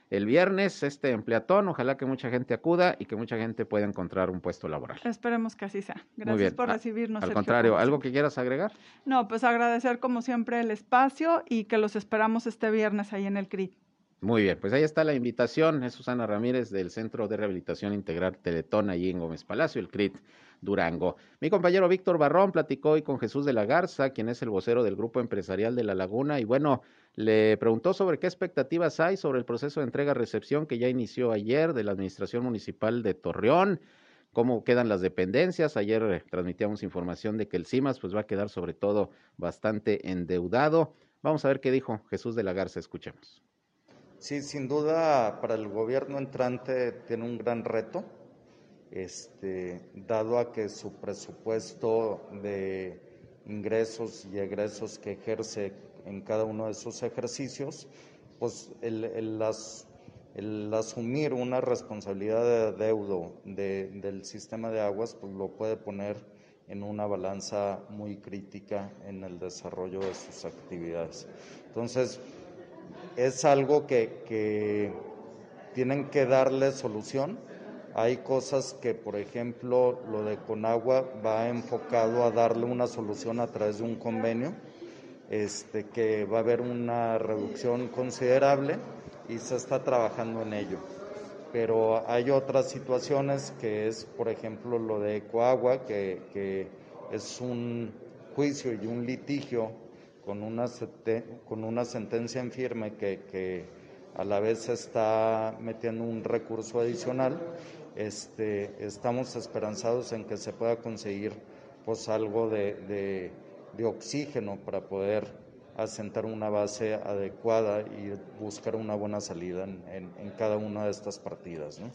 el viernes, este empleatón, ojalá que mucha gente acuda y que mucha gente pueda encontrar un puesto laboral. Esperemos que así sea. Gracias por A- recibirnos. Al Sergio, contrario, ¿algo que quieras agregar? No, pues agradecer como siempre el espacio y que los esperamos este viernes ahí en el CRIT. Muy bien, pues ahí está la invitación. Es Susana Ramírez del Centro de Rehabilitación Integral Teletón, allí en Gómez Palacio, el CRIT Durango. Mi compañero Víctor Barrón platicó hoy con Jesús de la Garza, quien es el vocero del Grupo Empresarial de La Laguna, y bueno, le preguntó sobre qué expectativas hay sobre el proceso de entrega-recepción que ya inició ayer de la Administración Municipal de Torreón. cómo quedan las dependencias. Ayer transmitíamos información de que el CIMAS pues va a quedar sobre todo bastante endeudado. Vamos a ver qué dijo Jesús de la Garza, escuchemos. Sí, sin duda para el gobierno entrante tiene un gran reto, este, dado a que su presupuesto de ingresos y egresos que ejerce en cada uno de sus ejercicios, pues el, el as- el asumir una responsabilidad de deudo de- del sistema de aguas, pues lo puede poner en una balanza muy crítica en el desarrollo de sus actividades. Entonces, es algo que, que tienen que darle solución. Hay cosas que, por ejemplo, lo de Conagua va enfocado a darle una solución a través de un convenio, este, que va a haber una reducción considerable y se está trabajando en ello. Pero hay otras situaciones que es, por ejemplo, lo de Ecoagua, que, es un juicio y un litigio con una, con una sentencia en firme que, que a la vez se está metiendo un recurso adicional. Este, estamos esperanzados en que se pueda conseguir pues algo de, de- oxígeno para poder asentar una base adecuada y buscar una buena salida en, en- en cada una de estas partidas. ¿no?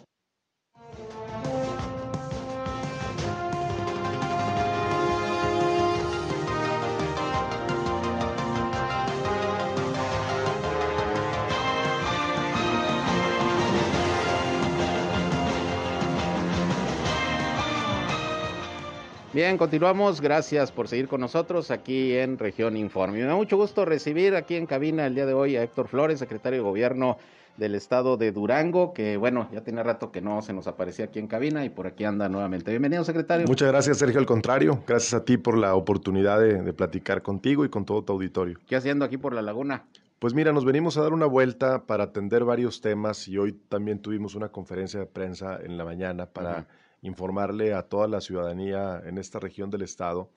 Bien, continuamos. Gracias por seguir con nosotros aquí en Región Informe. Me da mucho gusto recibir aquí en cabina el día de hoy a Héctor Flores, secretario de Gobierno del estado de Durango, que bueno, ya tiene rato que no se nos aparecía aquí en cabina y por aquí anda nuevamente. Bienvenido, secretario. Muchas gracias, Sergio. Al contrario, gracias a ti por la oportunidad de, de platicar contigo y con todo tu auditorio. ¿Qué haciendo aquí por la laguna? Pues mira, nos venimos a dar una vuelta para atender varios temas y hoy también tuvimos una conferencia de prensa en la mañana para uh -huh. Informarle a toda la ciudadanía en esta región del estado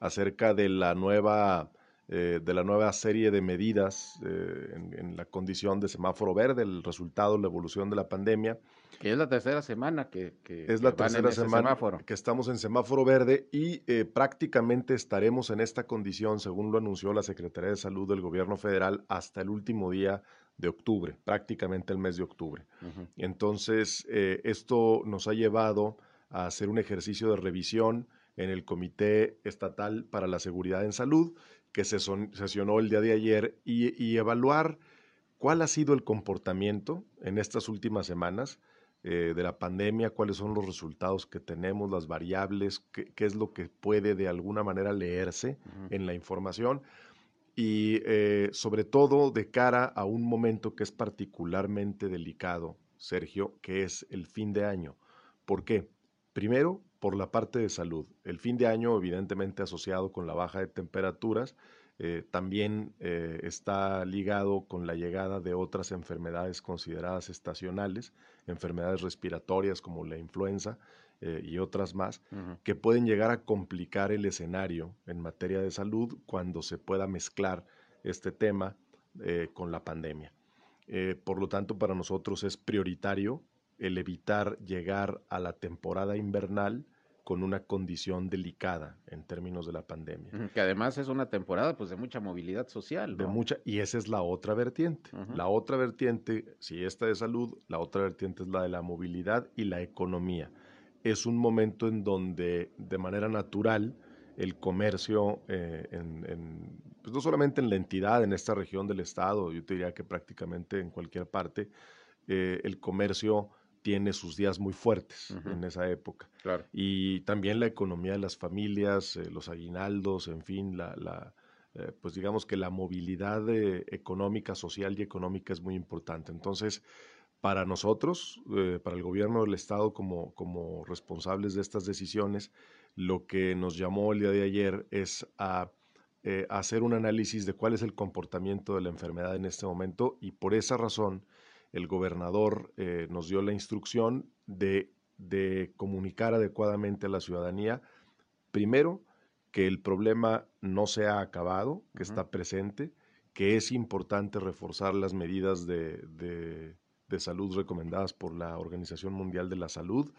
acerca de la nueva eh, de la nueva serie de medidas eh, en, en, la condición de semáforo verde, el resultado, la evolución de la pandemia. Que es la tercera semana que, que es la que tercera semana que estamos en semáforo verde y eh, prácticamente estaremos en esta condición, según lo anunció la Secretaría de Salud del Gobierno Federal, hasta el último día de octubre, prácticamente el mes de octubre. Uh -huh. Entonces, esto nos ha llevado a hacer un ejercicio de revisión en el Comité Estatal para la Seguridad en Salud, que se sesionó el día de ayer, y, y, evaluar cuál ha sido el comportamiento en estas últimas semanas eh, de la pandemia, cuáles son los resultados que tenemos, las variables, qué, qué es lo que puede de alguna manera leerse uh -huh. en la información y eh, sobre todo de cara a un momento que es particularmente delicado, Sergio, que es el fin de año. ¿Por qué? Primero, por la parte de salud. El fin de año, evidentemente asociado con la baja de temperaturas, eh, también eh, está ligado con la llegada de otras enfermedades consideradas estacionales, enfermedades respiratorias como la influenza eh, y otras más, uh -huh. que pueden llegar a complicar el escenario en materia de salud cuando se pueda mezclar este tema con la pandemia. Por lo tanto, para nosotros es prioritario el evitar llegar a la temporada invernal con una condición delicada en términos de la pandemia. Que además es una temporada pues de mucha movilidad social. ¿no? De mucha, y esa es la otra vertiente. Uh -huh. La otra vertiente, si esta de salud, la otra vertiente es la de la movilidad y la economía. Es un momento en donde de manera natural el comercio, eh, en, en, pues no solamente en la entidad, en esta región del estado, yo te diría que prácticamente en cualquier parte, eh, el comercio tiene sus días muy fuertes uh -huh. en esa época. Claro. Y también la economía de las familias, eh, los aguinaldos, en fin, la, la eh, pues digamos que la movilidad eh, económica, social y económica es muy importante. Entonces, para nosotros, para el gobierno del Estado como, como responsables de estas decisiones, lo que nos llamó el día de ayer es a, eh, a hacer un análisis de cuál es el comportamiento de la enfermedad en este momento y por esa razón el gobernador eh, nos dio la instrucción de, de, comunicar adecuadamente a la ciudadanía, primero, que el problema no se ha acabado, que uh -huh. está presente, que es importante reforzar las medidas de, de, de, salud recomendadas por la Organización Mundial de la Salud,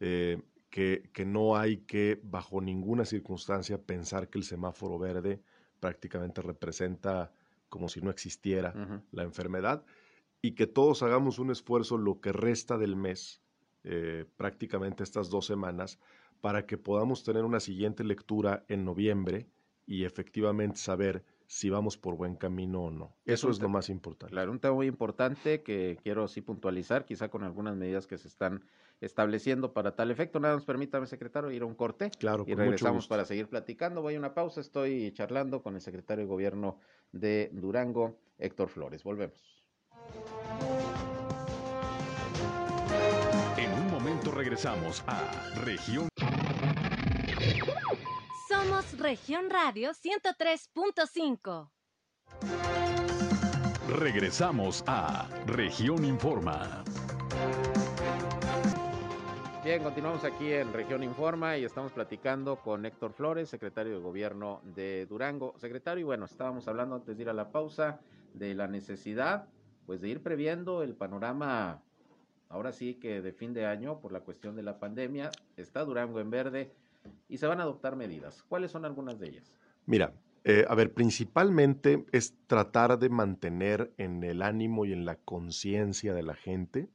eh, que, que no hay que, bajo ninguna circunstancia, pensar que el semáforo verde prácticamente representa como si no existiera uh -huh. la enfermedad y que todos hagamos un esfuerzo lo que resta del mes, eh, prácticamente estas dos semanas, para que podamos tener una siguiente lectura en noviembre y efectivamente saber si vamos por buen camino o no. Eso es, es lo más importante. Claro, un tema muy importante que quiero sí puntualizar, quizá con algunas medidas que se están estableciendo para tal efecto. Nada más permítame, secretario, ir a un corte. Claro, y regresamos para seguir platicando. Voy a una pausa, estoy charlando con el secretario de Gobierno de Durango, Héctor Flores. Volvemos. En un momento regresamos a Región. Somos Región Radio 103.5. Regresamos a Región Informa. Bien, continuamos aquí en Región Informa y estamos platicando con Héctor Flores, secretario de Gobierno de Durango. Secretario, bueno, estábamos hablando antes de ir a la pausa de la necesidad pues de ir previendo el panorama ahora sí que de fin de año por la cuestión de la pandemia, está Durango en verde y se van a adoptar medidas. ¿Cuáles son algunas de ellas? Mira, eh, a ver, principalmente es tratar de mantener en el ánimo y en la conciencia de la gente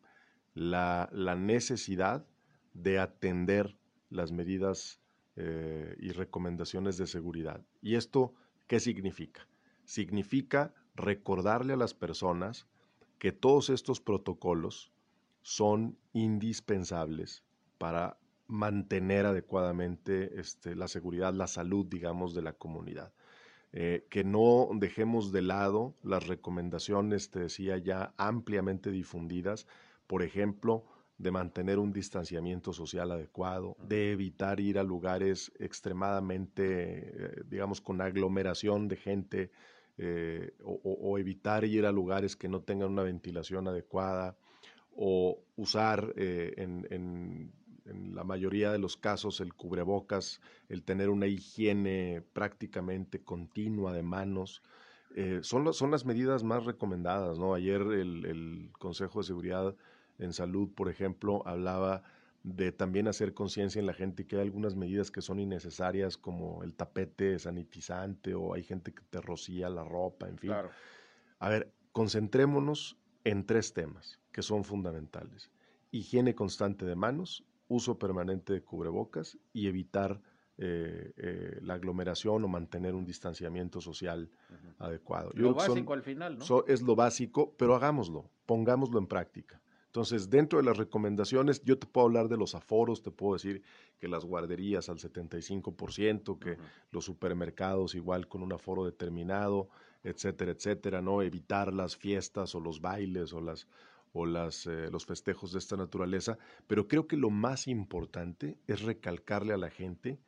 la, necesidad de atender las medidas eh, y recomendaciones de seguridad. ¿Y esto qué significa? Significa recordarle a las personas que todos estos protocolos son indispensables para mantener adecuadamente este, la seguridad, la salud, digamos, de la comunidad. Eh, que no dejemos de lado las recomendaciones, te decía ya, ampliamente difundidas, por ejemplo, de mantener un distanciamiento social adecuado, de evitar ir a lugares extremadamente, eh, digamos, con aglomeración de gente, eh, o, evitar ir a lugares que no tengan una ventilación adecuada, o usar en, la mayoría de los casos el cubrebocas, el tener una higiene prácticamente continua de manos. Eh, son, son las medidas más recomendadas. ¿no? Ayer el Consejo de Seguridad en salud, por ejemplo, hablaba de también hacer conciencia en la gente que hay algunas medidas que son innecesarias, como el tapete sanitizante o hay gente que te rocía la ropa, en fin. A ver, concentrémonos en tres temas que son fundamentales. Higiene constante de manos, uso permanente de cubrebocas y evitar eh, eh, la aglomeración o mantener un distanciamiento social adecuado. Lo básico al final, ¿no? es lo básico, pero hagámoslo, pongámoslo en práctica. Entonces, dentro de las recomendaciones, yo te puedo hablar de los aforos, te puedo decir que las guarderías al 75%, que los supermercados igual con un aforo determinado, etcétera, etcétera, ¿no? Evitar las fiestas o los bailes o las o las, eh, los festejos de esta naturaleza, pero creo que lo más importante es recalcarle a la gente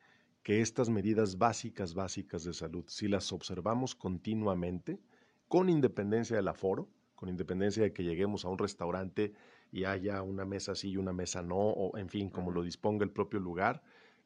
que estas medidas básicas, básicas de salud, si las observamos continuamente, con independencia del aforo, con independencia de que lleguemos a un restaurante y haya una mesa sí y una mesa no, o en fin, como lo disponga el propio lugar,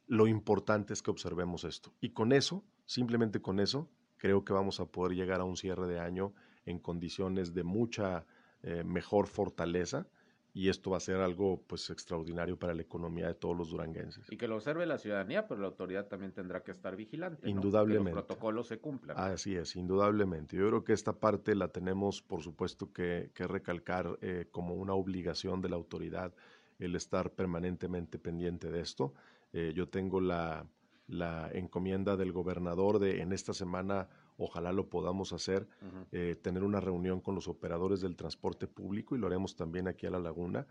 lo importante es que observemos esto. Y con eso, simplemente con eso, creo que vamos a poder llegar a un cierre de año en condiciones de mucha eh, mejor fortaleza y esto va a ser algo pues extraordinario para la economía de todos los duranguenses. Y que lo observe la ciudadanía, pero la autoridad también tendrá que estar vigilante. Indudablemente. Que los protocolos se cumplan. Así es, indudablemente. Yo creo que esta parte la tenemos, por supuesto, que, recalcar eh, como una obligación de la autoridad el estar permanentemente pendiente de esto. Eh, yo tengo la, la encomienda del gobernador de en esta semana ojalá lo podamos hacer, eh, tener una reunión con los operadores del transporte público y lo haremos también aquí a la laguna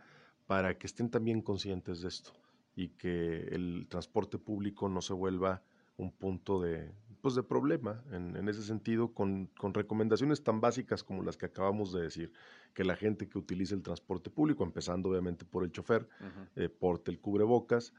para que estén también conscientes de esto y que el transporte público no se vuelva un punto de, pues de problema en, ese sentido, con, recomendaciones tan básicas como las que acabamos de decir, que la gente que utilice el transporte público, empezando obviamente por el chofer, eh, porte el cubrebocas,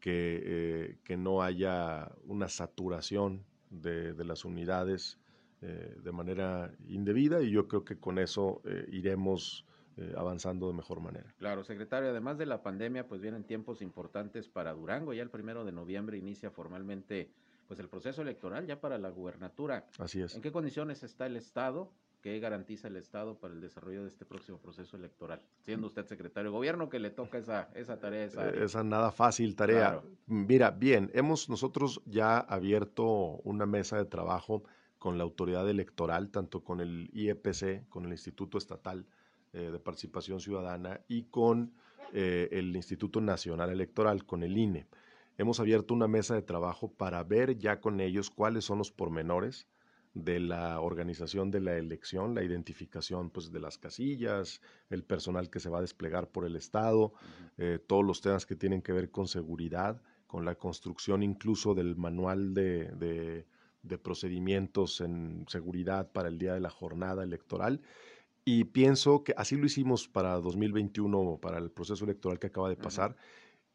que, eh, que no haya una saturación de, las unidades eh, de manera indebida y yo creo que con eso eh, iremos eh, avanzando de mejor manera. Claro, secretario, además de la pandemia, pues vienen tiempos importantes para Durango. Ya el primero de noviembre inicia formalmente pues el proceso electoral ya para la gubernatura. Así es. ¿En qué condiciones está el Estado? ¿Qué garantiza el Estado para el desarrollo de este próximo proceso electoral? Siendo usted secretario de gobierno, que le toca esa, esa tarea. Esa, esa nada fácil tarea. Mira, bien, hemos nosotros ya abierto una mesa de trabajo con la autoridad electoral, tanto con el IEPC, con el Instituto Estatal eh, de Participación Ciudadana y con eh, el Instituto Nacional Electoral, con el INE. Hemos abierto una mesa de trabajo para ver ya con ellos cuáles son los pormenores de la organización de la elección, la identificación pues, de las casillas, el personal que se va a desplegar por el Estado, eh, todos los temas que tienen que ver con seguridad, con la construcción incluso del manual de, procedimientos en seguridad para el día de la jornada electoral. Y pienso que así lo hicimos para 2021, para el proceso electoral que acaba de pasar.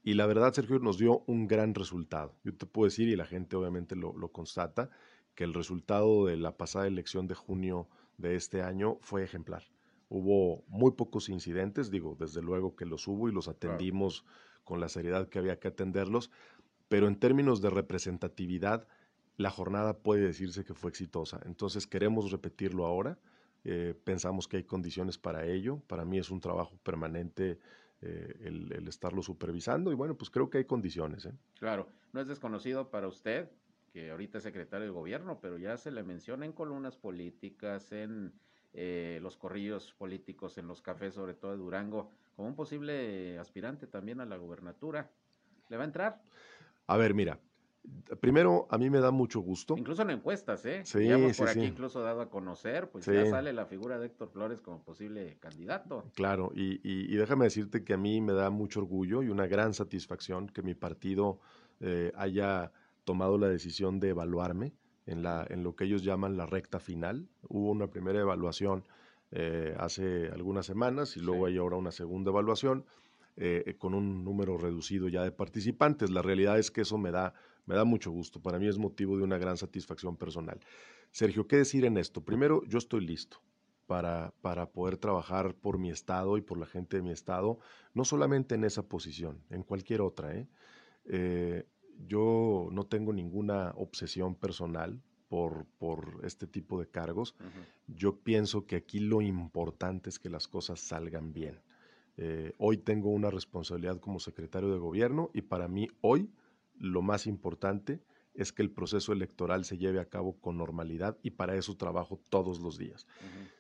Y la verdad, Sergio, nos dio un gran resultado. Yo te puedo decir, y la gente obviamente lo, lo constata, que el resultado de la pasada elección de junio de este año fue ejemplar. Hubo muy pocos incidentes, digo, desde luego que los hubo y los atendimos con la seriedad que había que atenderlos, pero en términos de representatividad, la jornada puede decirse que fue exitosa. Entonces queremos repetirlo ahora, eh, pensamos que hay condiciones para ello, para mí es un trabajo permanente eh, el, el, estarlo supervisando y bueno, pues creo que hay condiciones. ¿eh? Claro, no es desconocido para usted que ahorita es secretario de gobierno, pero ya se le menciona en columnas políticas, en eh, los corrillos políticos, en los cafés, sobre todo de Durango, como un posible aspirante también a la gubernatura. ¿Le va a entrar? A ver, mira, Primero, a mí me da mucho gusto. Incluso en encuestas, ¿eh? Sí, Ya hemos sí, por aquí sí. incluso dado a conocer, pues ya sale la figura de Héctor Flores como posible candidato. Claro, y, y- y déjame decirte que a mí me da mucho orgullo y una gran satisfacción que mi partido eh, haya tomado la decisión de evaluarme en, la, en lo que ellos llaman la recta final. Hubo una primera evaluación eh, hace algunas semanas y luego hay ahora una segunda evaluación eh, con un número reducido ya de participantes. La realidad es que eso me da, me da mucho gusto. Para mí es motivo de una gran satisfacción personal. Sergio, ¿qué decir en esto? Primero, yo estoy listo para, para poder trabajar por mi estado y por la gente de mi estado, no solamente en esa posición, en cualquier otra. ¿eh? Eh, yo no tengo ninguna obsesión personal por, por este tipo de cargos. Yo pienso que aquí lo importante es que las cosas salgan bien. Eh, hoy tengo una responsabilidad como secretario de gobierno y para mí hoy lo más importante es que el proceso electoral se lleve a cabo con normalidad y para eso trabajo todos los días.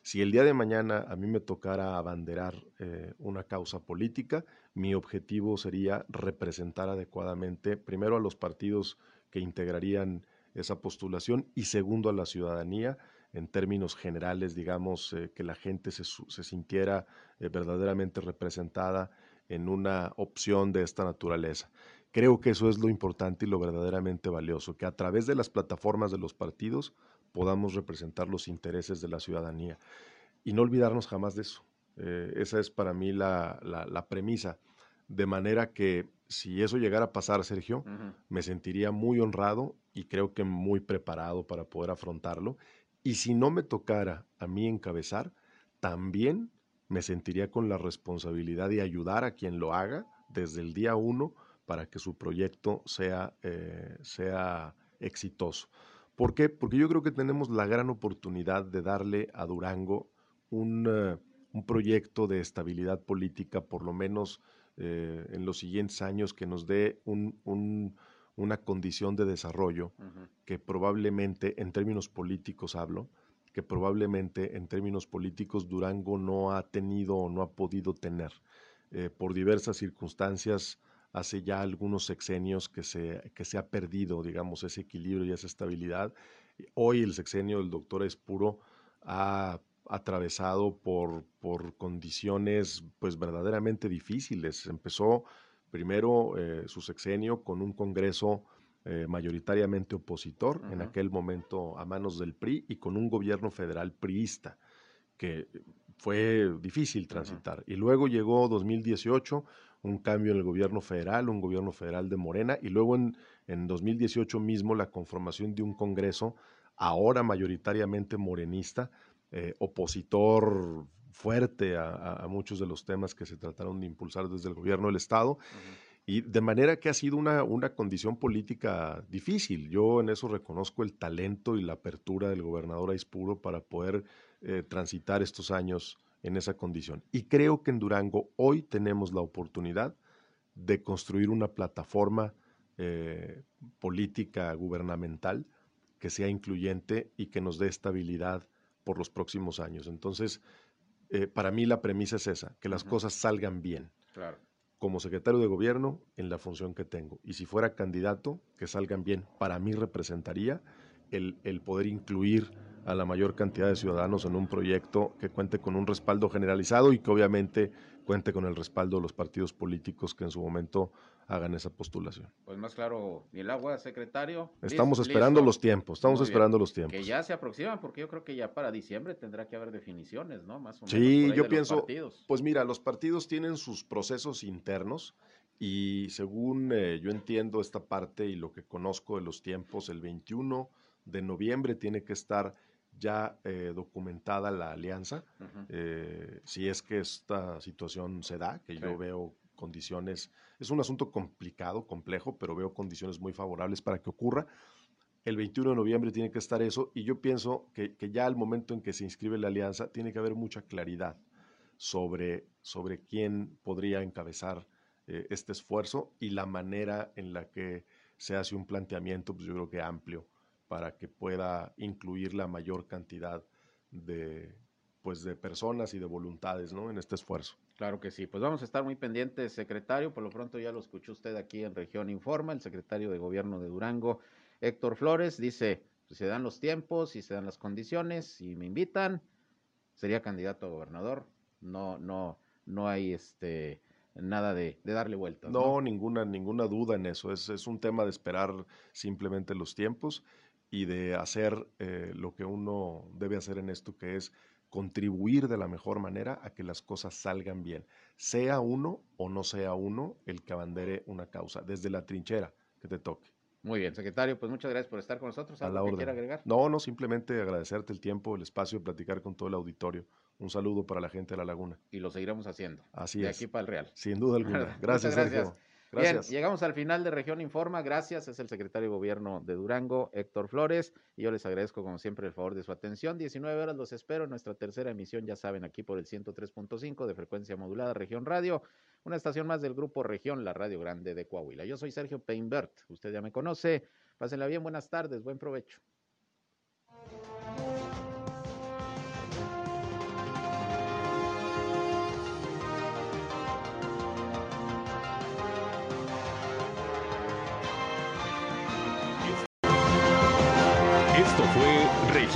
Si el día de mañana a mí me tocara abanderar eh, una causa política, mi objetivo sería representar adecuadamente, primero a los partidos que integrarían esa postulación y segundo a la ciudadanía en términos generales, digamos, eh, que la gente se sintiera eh, verdaderamente representada en una opción de esta naturaleza. Creo que eso es lo importante y lo verdaderamente valioso, que a través de las plataformas de los partidos podamos representar los intereses de la ciudadanía y no olvidarnos jamás de eso. Eh, esa es para mí la, la- la premisa. De manera que si eso llegara a pasar, Sergio, me sentiría muy honrado y creo que muy preparado para poder afrontarlo. Y si no me tocara a mí encabezar, también me sentiría con la responsabilidad de ayudar a quien lo haga desde el día uno para que su proyecto sea, eh, sea exitoso. ¿Por qué? Porque yo creo que tenemos la gran oportunidad de darle a Durango un, eh, un proyecto de estabilidad política, por lo menos eh, en los siguientes años, que nos dé un- un- una condición de desarrollo que probablemente, en términos políticos hablo, que probablemente en términos políticos Durango no ha tenido o no ha podido tener. Eh, por diversas circunstancias, hace ya algunos sexenios que se, que se ha perdido, digamos, ese equilibrio y esa estabilidad. Hoy el sexenio del doctor Espuro ha atravesado por, por condiciones pues verdaderamente difíciles. Empezó primero eh, su sexenio con un Congreso eh, mayoritariamente opositor, en aquel momento a manos del PRI, y con un gobierno federal priista, que fue difícil transitar. Y luego llegó 2018, un cambio en el gobierno federal, un gobierno federal de Morena, y luego en, en 2018 mismo la conformación de un Congreso, ahora mayoritariamente morenista, eh, opositor fuerte a, a- a muchos de los temas que se trataron de impulsar desde el gobierno del Estado. Y de manera que ha sido una, una condición política difícil. Yo en eso reconozco el talento y la apertura del gobernador Aispuro para poder eh, transitar estos años en esa condición. Y creo que en Durango hoy tenemos la oportunidad de construir una plataforma eh, política gubernamental que sea incluyente y que nos dé estabilidad por los próximos años. Entonces, eh, para mí la premisa es esa, que las cosas salgan bien Claro. como secretario de gobierno en la función que tengo. Y si fuera candidato, que salgan bien. Para mí representaría el, el poder incluir a la mayor cantidad de ciudadanos en un proyecto que cuente con un respaldo generalizado y que obviamente cuente con el respaldo de los partidos políticos que en su momento hagan esa postulación. Pues más claro, ni el agua, secretario. Estamos esperando listo. los tiempos, estamos Muy bien. esperando los tiempos. Que ya se aproximan, porque yo creo que ya para diciembre tendrá que haber definiciones, ¿no? Más o menos. Sí, yo pienso, pues mira, los partidos tienen sus procesos internos y según eh, yo entiendo esta parte y lo que conozco de los tiempos, el 21 de noviembre tiene que estar ya eh, documentada la alianza, eh, si es que esta situación se da, que Sí. yo veo condiciones, es un asunto complicado, complejo, pero veo condiciones muy favorables para que ocurra. El 21 de noviembre tiene que estar eso y yo pienso que, que ya al momento en que se inscribe la alianza tiene que haber mucha claridad sobre, sobre quién podría encabezar eh, este esfuerzo y la manera en la que se hace un planteamiento, pues yo creo que amplio, para que pueda incluir la mayor cantidad de pues de personas y de voluntades, ¿no? En este esfuerzo. Claro que sí, pues vamos a estar muy pendientes, secretario. Por lo pronto ya lo escuchó usted aquí en Región Informa, el secretario de Gobierno de Durango, Héctor Flores, dice, si se dan los tiempos, si se dan las condiciones, si me invitan, sería candidato a gobernador. No, no, no hay este nada de, darle vueltas. No, ninguna, ninguna duda en eso. Es, es, un tema de esperar simplemente los tiempos y de hacer eh, lo que uno debe hacer en esto, que es contribuir de la mejor manera a que las cosas salgan bien, sea uno o no sea uno el que abandere una causa, desde la trinchera que te toque. Muy bien, secretario, pues muchas gracias por estar con nosotros. ¿Algo a la que quiera agregar? No, no, simplemente agradecerte el tiempo, el espacio de platicar con todo el auditorio. Un saludo para la gente de La Laguna. Y lo seguiremos haciendo. Así de es. De aquí para el Real. Sin duda alguna. Gracias, Sergio. Bien, llegamos al final de Región Informa. Gracias, es el secretario de Gobierno de Durango, Héctor Flores. Y yo les agradezco, como siempre, el favor de su atención. 19 horas los espero en nuestra tercera emisión, ya saben, aquí por el 103.5 de frecuencia modulada Región Radio, una estación más del grupo Región, la Radio Grande de Coahuila. Yo soy Sergio Peinbert, usted ya me conoce. Pásenla bien, buenas tardes, buen provecho.